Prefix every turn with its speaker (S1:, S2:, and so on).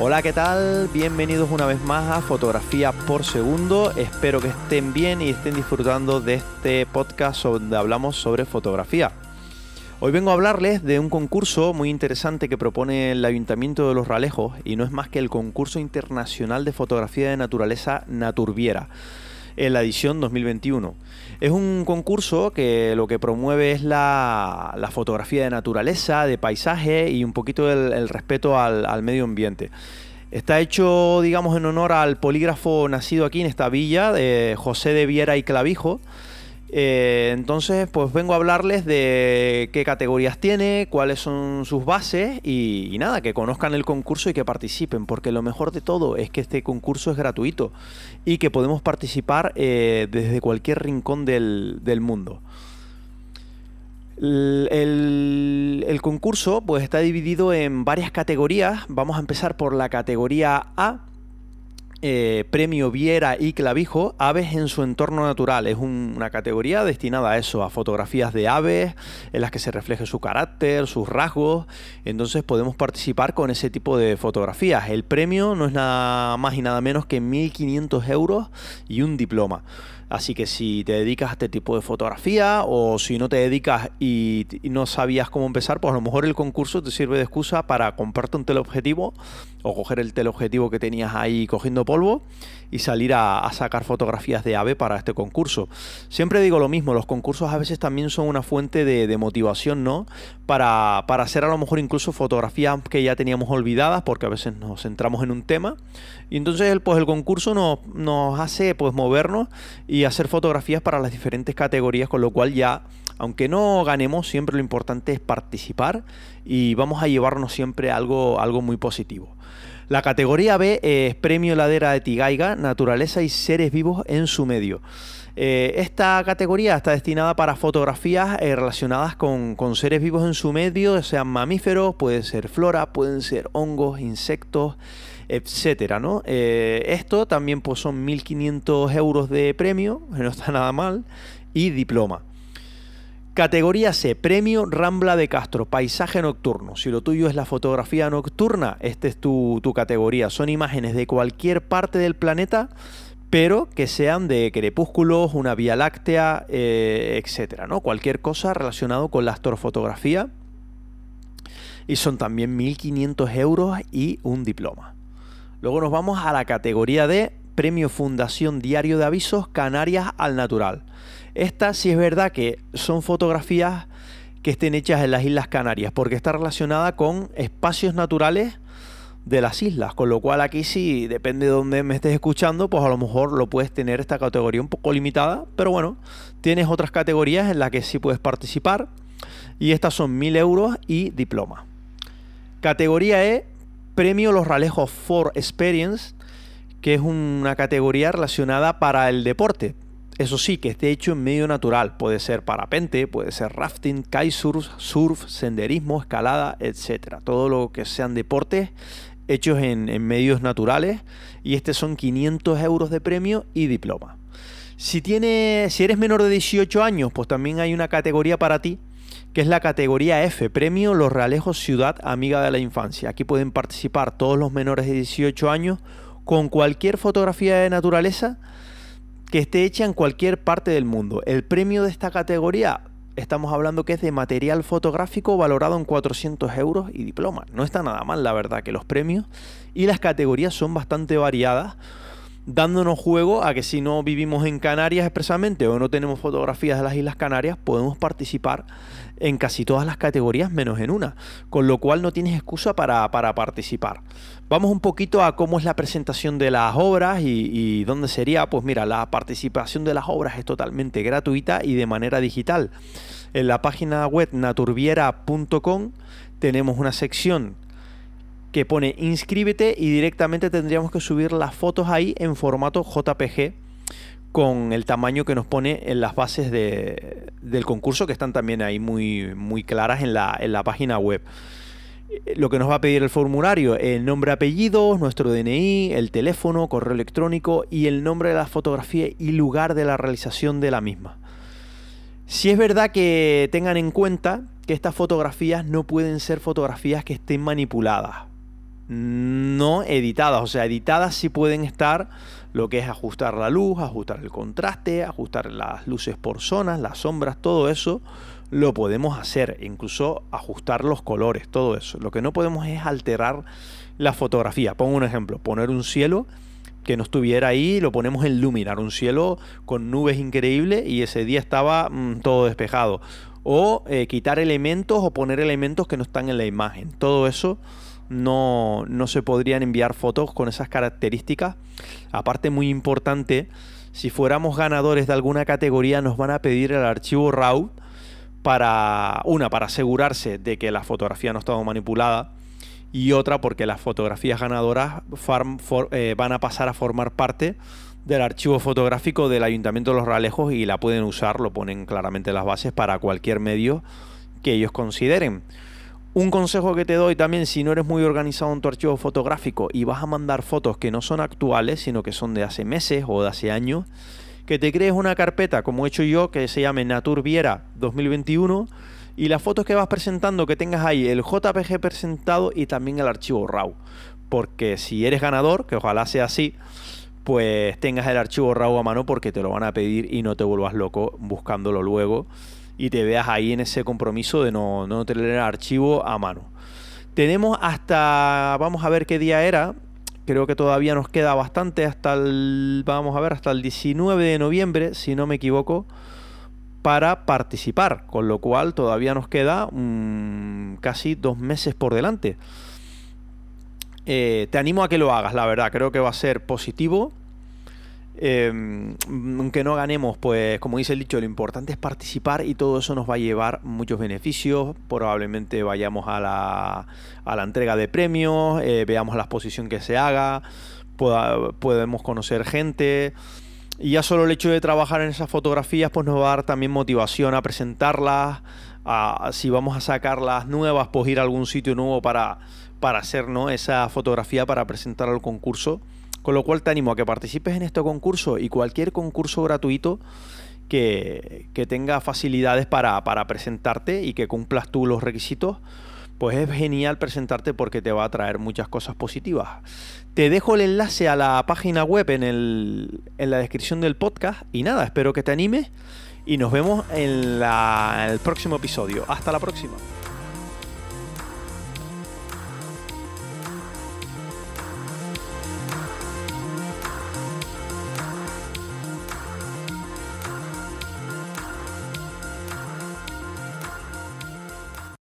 S1: Hola, ¿qué tal? Bienvenidos una vez más a Fotografía por Segundo. Espero que estén bien y estén disfrutando de este podcast donde hablamos sobre fotografía. Hoy vengo a hablarles de un concurso muy interesante que propone el Ayuntamiento de Los Ralejos y no es más que el concurso internacional de fotografía de naturaleza Naturviera en la edición 2021. Es un concurso que lo que promueve es la, fotografía de naturaleza, de paisaje y un poquito el, respeto al, medio ambiente. Está hecho, digamos, en honor al polígrafo nacido aquí en esta villa, de José de Viera y Clavijo, eh, entonces, pues vengo a hablarles de qué categorías tiene, cuáles son sus bases y, nada, que conozcan el concurso y que participen, porque lo mejor de todo es que este concurso es gratuito y que podemos participar eh, desde cualquier rincón del, mundo. El, el, concurso pues está dividido en varias categorías. Vamos a empezar por la categoría A, eh, premio Viera y Clavijo, Aves en su entorno natural. Es una categoría destinada a eso, a fotografías de aves, en las que se refleje su carácter, sus rasgos. Entonces podemos participar con ese tipo de fotografías. El premio no es nada más y nada menos que 1.500 euros y un diploma. Así que si te dedicas a este tipo de fotografía o si no te dedicas y, no sabías cómo empezar, pues a lo mejor el concurso te sirve de excusa para comprarte un teleobjetivo o coger el teleobjetivo que tenías ahí cogiendo polvo y salir a, sacar fotografías de ave para este concurso. Siempre digo lo mismo, los concursos a veces también son una fuente de, motivación, ¿no? Para, para, hacer a lo mejor incluso fotografías que ya teníamos olvidadas, porque a veces nos centramos en un tema. Y entonces pues el concurso nos, nos hace pues movernos y hacer fotografías para las diferentes categorías, con lo cual ya aunque no ganemos, siempre lo importante es participar y vamos a llevarnos siempre algo, algo muy positivo. La categoría B es Premio Ladera de Tigaiga, Naturaleza y Seres Vivos en su medio. Eh, esta categoría está destinada para fotografías eh, relacionadas con, seres vivos en su medio, sean mamíferos, pueden ser flora, pueden ser hongos, insectos, etcétera, ¿no? Eh, esto también pues, son 1.500 euros de premio, no está nada mal, y diploma. Categoría C, Premio Rambla de Castro, Paisaje Nocturno. Si lo tuyo es la fotografía nocturna, esta es tu, categoría. Son imágenes de cualquier parte del planeta, pero que sean de crepúsculos, una vía láctea, eh, etcétera, ¿no? Cualquier cosa relacionado con la astrofotografía. Y son también 1.500 euros y un diploma. Luego nos vamos a la categoría D, Premio Fundación Diario de Avisos Canarias al Natural. Esta sí es verdad que son fotografías que estén hechas en las Islas Canarias, porque está relacionada con espacios naturales de las islas, con lo cual aquí sí, depende de dónde me estés escuchando, pues a lo mejor lo puedes tener esta categoría un poco limitada, pero bueno, tienes otras categorías en las que sí puedes participar y estas son 1000 euros y diploma. Categoría E, premio Los Ralejos for Experience, que es una categoría relacionada para el deporte, eso sí, que esté hecho en medio natural. Puede ser parapente, puede ser rafting, kitesurf, surf, senderismo, escalada, etc. Todo lo que sean deportes hechos en, medios naturales. Y este son 500 euros de premio y diploma. Si, tiene, si eres menor de 18 años, pues también hay una categoría para ti, que es la categoría F, Premio Los Realejos Ciudad Amiga de la Infancia. Aquí pueden participar todos los menores de 18 años con cualquier fotografía de naturaleza que esté hecha en cualquier parte del mundo. El premio de esta categoría, estamos hablando que es de material fotográfico valorado en 400 euros y diploma. No está nada mal, la verdad, que los premios y las categorías son bastante variadas dándonos juego a que si no vivimos en Canarias expresamente o no tenemos fotografías de las Islas Canarias, podemos participar en casi todas las categorías menos en una, con lo cual no tienes excusa para, participar. Vamos un poquito a cómo es la presentación de las obras y, y dónde sería. Pues mira, la participación de las obras es totalmente gratuita y de manera digital. En la página web naturviera.com tenemos una sección que pone inscríbete y directamente tendríamos que subir las fotos ahí en formato JPG con el tamaño que nos pone en las bases del concurso que están también ahí muy, muy claras en la, en la página web. Lo que nos va a pedir el formulario, el nombre, apellido, nuestro DNI, el teléfono, correo electrónico y el nombre de la fotografía y lugar de la realización de la misma. Si es verdad que tengan en cuenta que estas fotografías no pueden ser fotografías que estén manipuladas, no editadas. O sea, editadas sí pueden estar lo que es ajustar la luz, ajustar el contraste, ajustar las luces por zonas, las sombras, todo eso lo podemos hacer, incluso ajustar los colores, todo eso. Lo que no podemos es alterar la fotografía. Pongo un ejemplo, poner un cielo que no estuviera ahí, lo ponemos en Luminar, un cielo con nubes increíbles y ese día estaba mm, todo despejado. O eh, quitar elementos o poner elementos que no están en la imagen. Todo eso no, no se podrían enviar fotos con esas características. Aparte, muy importante, si fuéramos ganadores de alguna categoría, nos van a pedir el archivo RAW para, una, para asegurarse de que la fotografía no ha estado manipulada y otra porque las fotografías ganadoras eh, van a pasar a formar parte del archivo fotográfico del Ayuntamiento de Los Realejos y la pueden usar, lo ponen claramente las bases para cualquier medio que ellos consideren. Un consejo que te doy también, si no eres muy organizado en tu archivo fotográfico y vas a mandar fotos que no son actuales, sino que son de hace meses o de hace años, que te crees una carpeta, como he hecho yo, que se llame Naturviera 2021, y las fotos que vas presentando, que tengas ahí el JPG presentado y también el archivo RAW. Porque si eres ganador, que ojalá sea así, pues tengas el archivo RAW a mano porque te lo van a pedir y no te vuelvas loco buscándolo luego y te veas ahí en ese compromiso de no, no tener el archivo a mano. Tenemos hasta, vamos a ver qué día era, creo que todavía nos queda bastante hasta el, vamos a ver, hasta el 19 de noviembre, si no me equivoco, para participar, con lo cual todavía nos queda mm, casi dos meses por delante. Eh, te animo a que lo hagas, la verdad, creo que va a ser positivo eh, aunque no ganemos, pues como dice el dicho, lo importante es participar y todo eso nos va a llevar muchos beneficios. Probablemente vayamos a la, a la entrega de premios, eh, veamos la exposición que se haga, podemos conocer gente. Y ya solo el hecho de trabajar en esas fotografías pues nos va a dar también motivación a presentarlas, si vamos a sacar las nuevas, pues ir a algún sitio nuevo para, para hacer esa fotografía para presentar al concurso. Con lo cual te animo a que participes en este concurso y cualquier concurso gratuito que, tenga facilidades para, presentarte y que cumplas tú los requisitos, pues es genial presentarte porque te va a traer muchas cosas positivas. Te dejo el enlace a la página web en, el, en la descripción del podcast y nada, espero que te animes y nos vemos en el próximo episodio. Hasta la próxima.